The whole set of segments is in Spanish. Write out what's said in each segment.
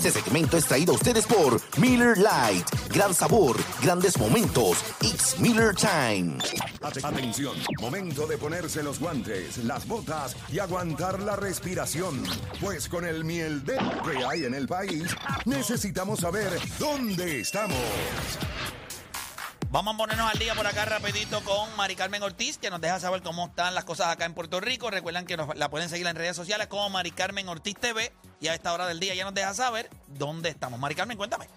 Este segmento es traído a ustedes por Miller Lite. Gran sabor, grandes momentos. It's Miller Time. Atención, momento de ponerse los guantes, las botas y aguantar la respiración. Pues con el miel de que hay en el país, necesitamos saber dónde estamos. Vamos a ponernos al día por acá rapidito con Mari Carmen Ortiz, que nos deja saber cómo están las cosas acá en Puerto Rico. Recuerden que nos, la pueden seguir en redes sociales como Mari Carmen Ortiz TV y a esta hora del día ya nos deja saber dónde estamos. Mari Carmen, cuéntame.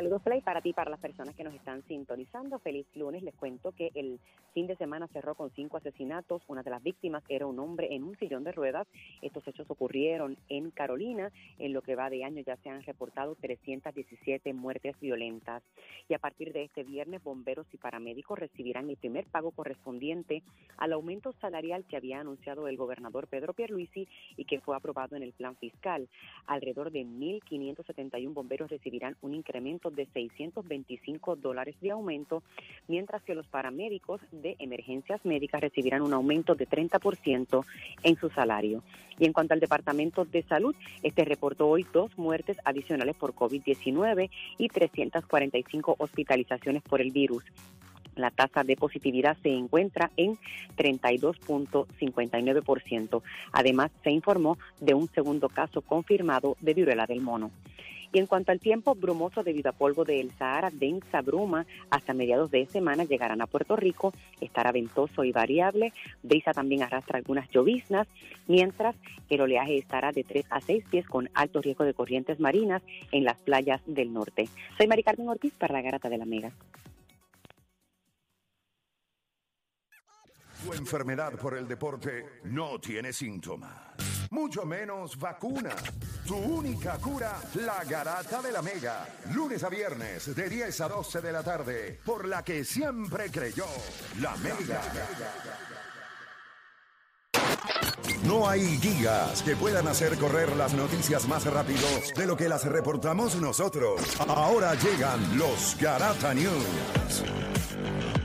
Saludos, Play, para ti para las personas que nos están sintonizando. Feliz lunes. Les cuento que el fin de semana cerró con cinco asesinatos. Una de las víctimas era un hombre en un sillón de ruedas. Estos hechos ocurrieron en Carolina. En lo que va de año ya se han reportado 317 muertes violentas. Y a partir de este viernes, bomberos y paramédicos recibirán el primer pago correspondiente al aumento salarial que había anunciado el gobernador Pedro Pierluisi y que fue aprobado en el plan fiscal. Alrededor de 1.571 bomberos recibirán un incremento de 625 dólares de aumento, mientras que los paramédicos de emergencias médicas recibirán un aumento de 30% en su salario. Y en cuanto al Departamento de Salud, este reportó hoy dos muertes adicionales por COVID-19 y 345 hospitalizaciones por el virus. La tasa de positividad se encuentra en 32.59%. Además, se informó de un segundo caso confirmado de viruela del mono. Y en cuanto al tiempo brumoso debido a polvo del Sahara, densa bruma hasta mediados de semana llegarán a Puerto Rico. Estará ventoso y variable. Brisa también arrastra algunas lloviznas, mientras el oleaje estará de 3 a 6 pies con alto riesgo de corrientes marinas en las playas del norte. Soy Mari Carmen Ortiz para la Garata de la Mega. Tu enfermedad por el deporte no tiene síntomas, mucho menos vacuna. Tu única cura, la garata de la Mega. Lunes a viernes, de 10 a 12 de la tarde, por la que siempre creyó, la Mega. No hay guías que puedan hacer correr las noticias más rápido de lo que las reportamos nosotros. Ahora llegan los Garata News.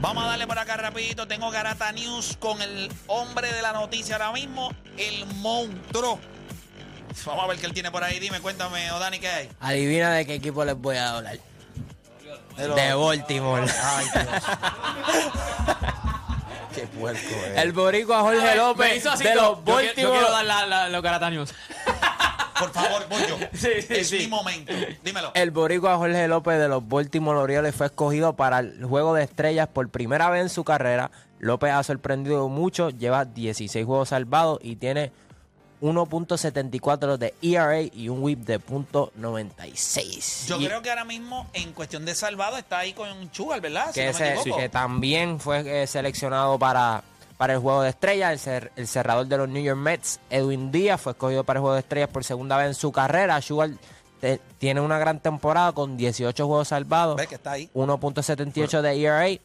Vamos a darle por acá rapidito. Tengo Garata News con el hombre de la noticia ahora mismo, el monstruo. Vamos a ver qué él tiene por ahí. Dime, cuéntame, o Dani, ¿qué hay? Adivina de qué equipo les voy a hablar. De Baltimore. Ay, Dios. qué puerco es. El boricua Jorge Me López hizo así, de los yo, quiero- yo quiero Baltimore. dar la, la- los Garata News. Por favor, voy yo. Sí, sí, es sí. mi momento. Dímelo. El boricua Jorge López de los Baltimore Orioles fue escogido para el Juego de Estrellas por primera vez en su carrera. López ha sorprendido mucho, lleva 16 juegos salvados y tiene 1.74 de ERA y un whip de .96. Yo Y- creo que ahora mismo, en cuestión de salvado, está ahí con Chugal, ¿verdad? Si que, no ese- que también fue eh, seleccionado para, para el Juego de Estrellas. El, cer- el cerrador de los New York Mets, Edwin Díaz, fue escogido para el Juego de Estrellas por segunda vez en su carrera. Sugar te- tiene una gran temporada con 18 juegos salvados, Ve que está ahí. 1.78 de ERA,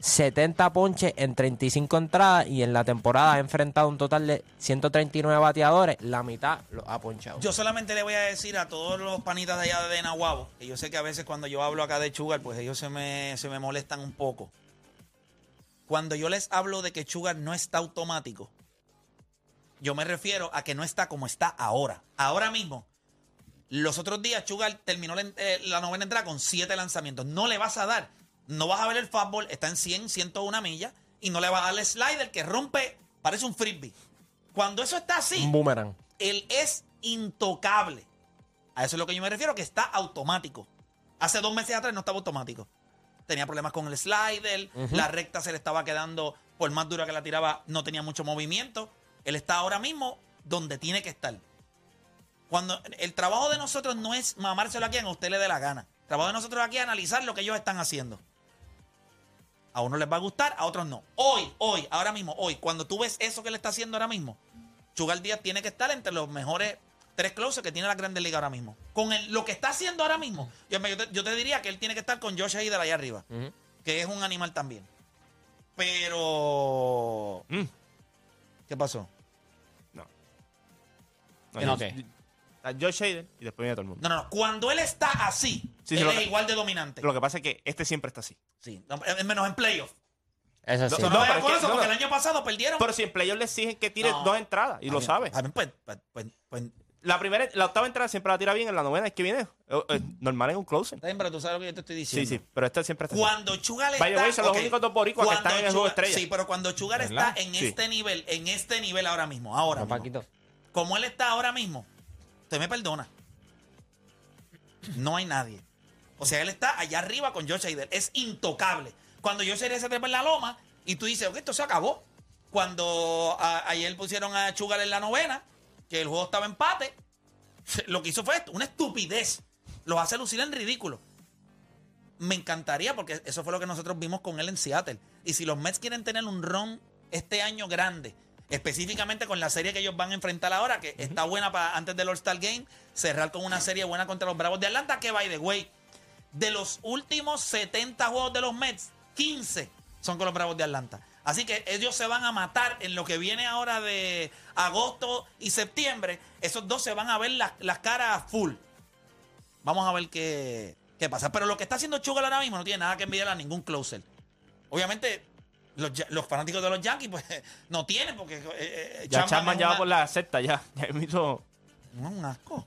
70 ponches en 35 entradas y en la temporada ha enfrentado un total de 139 bateadores. La mitad lo ha ponchado. Yo solamente le voy a decir a todos los panitas de allá de Nahuabo, que yo sé que a veces cuando yo hablo acá de Chugar, pues ellos se me, se me molestan un poco. Cuando yo les hablo de que Chugar no está automático, yo me refiero a que no está como está ahora. Ahora mismo. Los otros días Chugar terminó la, eh, la novena entrada con siete lanzamientos. No le vas a dar. No vas a ver el fastball, está en 100, 101 millas. Y no le vas a dar el slider que rompe, parece un frisbee. Cuando eso está así, Un boomerang. él es intocable. A eso es lo que yo me refiero, que está automático. Hace dos meses atrás no estaba automático. Tenía problemas con el slider, la recta se le estaba quedando, por más dura que la tiraba, no tenía mucho movimiento. Él está ahora mismo donde tiene que estar. Cuando el trabajo de nosotros no es mamárselo a quien a usted le dé la gana. El trabajo de nosotros aquí es analizar lo que ellos están haciendo. A unos les va a gustar, a otros no. Hoy, hoy, ahora mismo, hoy, cuando tú ves eso que le está haciendo ahora mismo, Chugal Díaz tiene que estar entre los mejores tres closers que tiene la Grandes Ligas ahora mismo. Con el- lo que está haciendo ahora mismo, yo, te, yo te diría que él tiene que estar con Josh Hader allá arriba, que es un animal también. Pero... ¿Qué pasó? Que no, que- Está Josh Hader y después viene todo el mundo. No, no, no. Cuando él está así, Sí, sí, él es que- igual de dominante. Lo que pasa es que este siempre está así. Sí, no, menos en playoff. Eso sí. No, No, no, pero es por que- eso, no, porque no. el año pasado perdieron. Pero si en playoff le exigen que tire No. dos entradas y lo sabe. Pues, pues, pues, pues, La primera, la octava entrada siempre la tira bien, en la novena es que viene eh, eh, normal en un closer. Está bien, pero tú sabes lo que yo te estoy Sí, diciendo. sí, pero esta siempre está. Cuando Chugar está. Way, son los ok, únicos dos boricuas que cuando están en el juego estrella. Sí, pero cuando Chugar ¿Verdad? está en Sí. este nivel, en este nivel ahora mismo, ahora No, mismo, Paquito. como él está ahora mismo, usted me perdona. No hay nadie. O sea, él está allá arriba con Josh Hader. Es intocable. Cuando Josh Hader se trepa en la loma y tú dices, ok, esto se acabó. Cuando a- ayer pusieron a Chugar en la novena, que el juego estaba empate, lo que hizo fue esto, una estupidez. Los hace lucir en ridículo. Me encantaría porque eso fue lo que nosotros vimos con él en Seattle. Y si los Mets quieren tener un ron este año grande, específicamente con la serie que ellos van a enfrentar ahora, que está buena para antes del All-Star Game, cerrar con una serie buena contra los Bravos de Atlanta, que by the way, de los últimos 70 juegos de los Mets, 15 son con los Bravos de Atlanta. Así que ellos se van a matar en lo que viene ahora de agosto y septiembre. Esos dos se van a ver las, las caras full. Vamos a ver qué, qué pasa. Pero lo que está haciendo Chugal ahora mismo no tiene nada que envidiar a ningún closer. Obviamente, los, los fanáticos de los Yankees, pues no tienen, porque. eh, eh, Ya Chapman ya va por la sexta, ya. Ya hizo. no, un asco.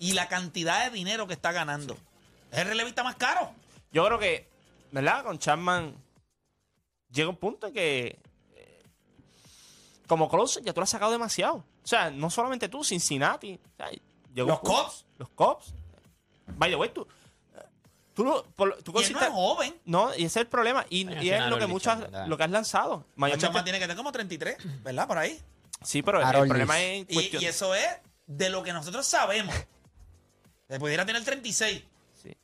Y la cantidad de dinero que está ganando. Es el relevista más caro. Yo creo que, ¿verdad? Con Chapman llega un punto en que eh, como closer ya tú lo has sacado demasiado. O sea, no solamente tú, Cincinnati. o sea, llegó Los Cubs. Los Cops. Vaya, güey, tú. Tú, lo- por- tú Y él no es joven. No, y ese es el problema. Y, Ay, y es lo que muchas, lo que has lanzado. El Mayormente- tiene que tener como 33, ¿verdad? Por ahí. sí, pero el, Harold problema es Y, cuestión. y eso es de lo que nosotros sabemos. Se pudiera tener 36, sí.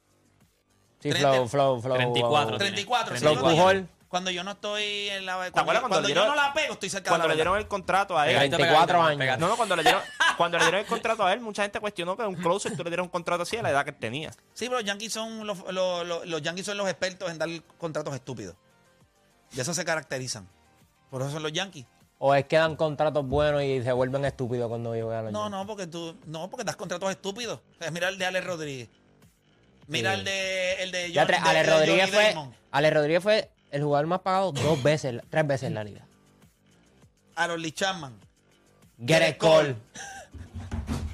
Sí, Treinta- flow, flow, flow. 34. wow. 34. Flow Pujol. Cuando, cuando yo no estoy en la. acuerdas Cuando, cuando cuando le yo dieron- no la pego, estoy cerca Cuando de le la dieron verdad. el contrato a él. Pegadito, 24 pegadito, años. No, no, cuando le dieron, cuando le dieron el contrato a él, mucha gente cuestionó que un closer tú le dieron un contrato así a la edad que él tenía. Sí, pero los Yankees son los, los, los- los Yankees son los expertos en dar contratos estúpidos. De eso se caracterizan. Por eso son los Yankees. O es que dan contratos buenos y se vuelven estúpidos cuando llegan a los No, Yankees. no, porque tú, no, porque das contratos estúpidos. Mira el de Ale Rodríguez. Mira Sí. el de el de tres, de- Ale de Rodríguez fue, Damon. Ale Rodríguez fue el jugador más pagado dos veces, tres veces en la liga. Aaron Lee Chapman. Get it Cole.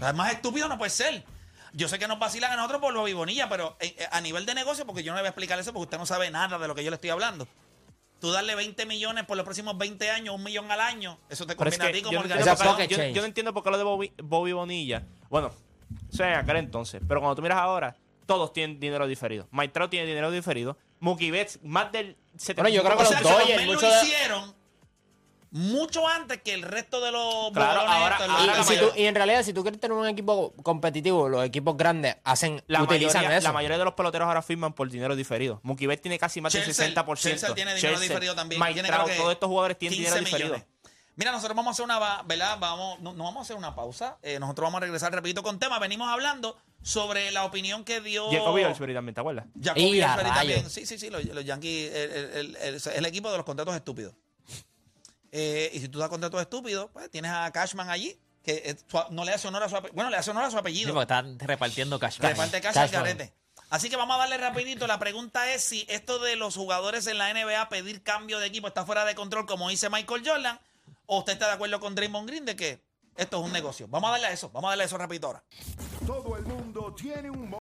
Más estúpido no puede ser. Yo sé que nos vacilan a nosotros por Bobby Bonilla, pero eh, eh, a nivel de negocio, porque yo no le voy a explicar eso porque usted no sabe nada de lo que yo le estoy hablando. Tú darle 20 millones por los próximos 20 años, un millón al año, eso te Pero es conviene a que ti yo, como no yo- change. yo no entiendo por qué lo de Bobby, Bobby Bonilla. Bueno, eso es aquel entonces. Pero cuando tú miras ahora, todos tienen dinero diferido. Trout tiene dinero diferido. Mookie Betts, más del 75%. Bueno, yo creo que los que Dodgers, lo hicieron mucho antes que el resto de los Claro, ahora- estos, los Y, la si grandes. tú- y en realidad, si tú quieres tener un equipo competitivo, los equipos grandes hacen, La utilizan mayoría, eso. la mayoría de los peloteros ahora firman por dinero diferido. Mookie Betts tiene casi más del Chelsea, 60%. Chelsea tiene dinero Chelsea, diferido también. Mike Tiene, Trout, creo que todos estos jugadores tienen 15 dinero diferido. Mira, nosotros vamos a hacer una, ¿verdad? Vamos, no, no vamos a hacer una pausa. Eh, nosotros vamos a regresar, repito, con tema. Venimos hablando sobre la opinión que dio Jacoby Ellsbury también, ¿te acuerdas? Jacoby Ellsbury también. Sí, sí, sí, los, los Yankees, el, el- el- el- el equipo de los contratos estúpidos. Eh, y si tú das contratos estúpidos, pues tienes a Cashman allí, que eh, su- no le hace honor a su apellido. Bueno, le hace honor a su Sí, apellido. porque están repartiendo cash. Reparte cash al Cashman. garete. Así que vamos a darle rapidito. La pregunta es si esto de los jugadores en la NBA pedir cambio de equipo está fuera de control, como dice Michael Jordan, o usted está de acuerdo con Draymond Green de que esto es un negocio. Vamos a darle a eso. Vamos a darle a eso rapidito. Todo el mundo tiene un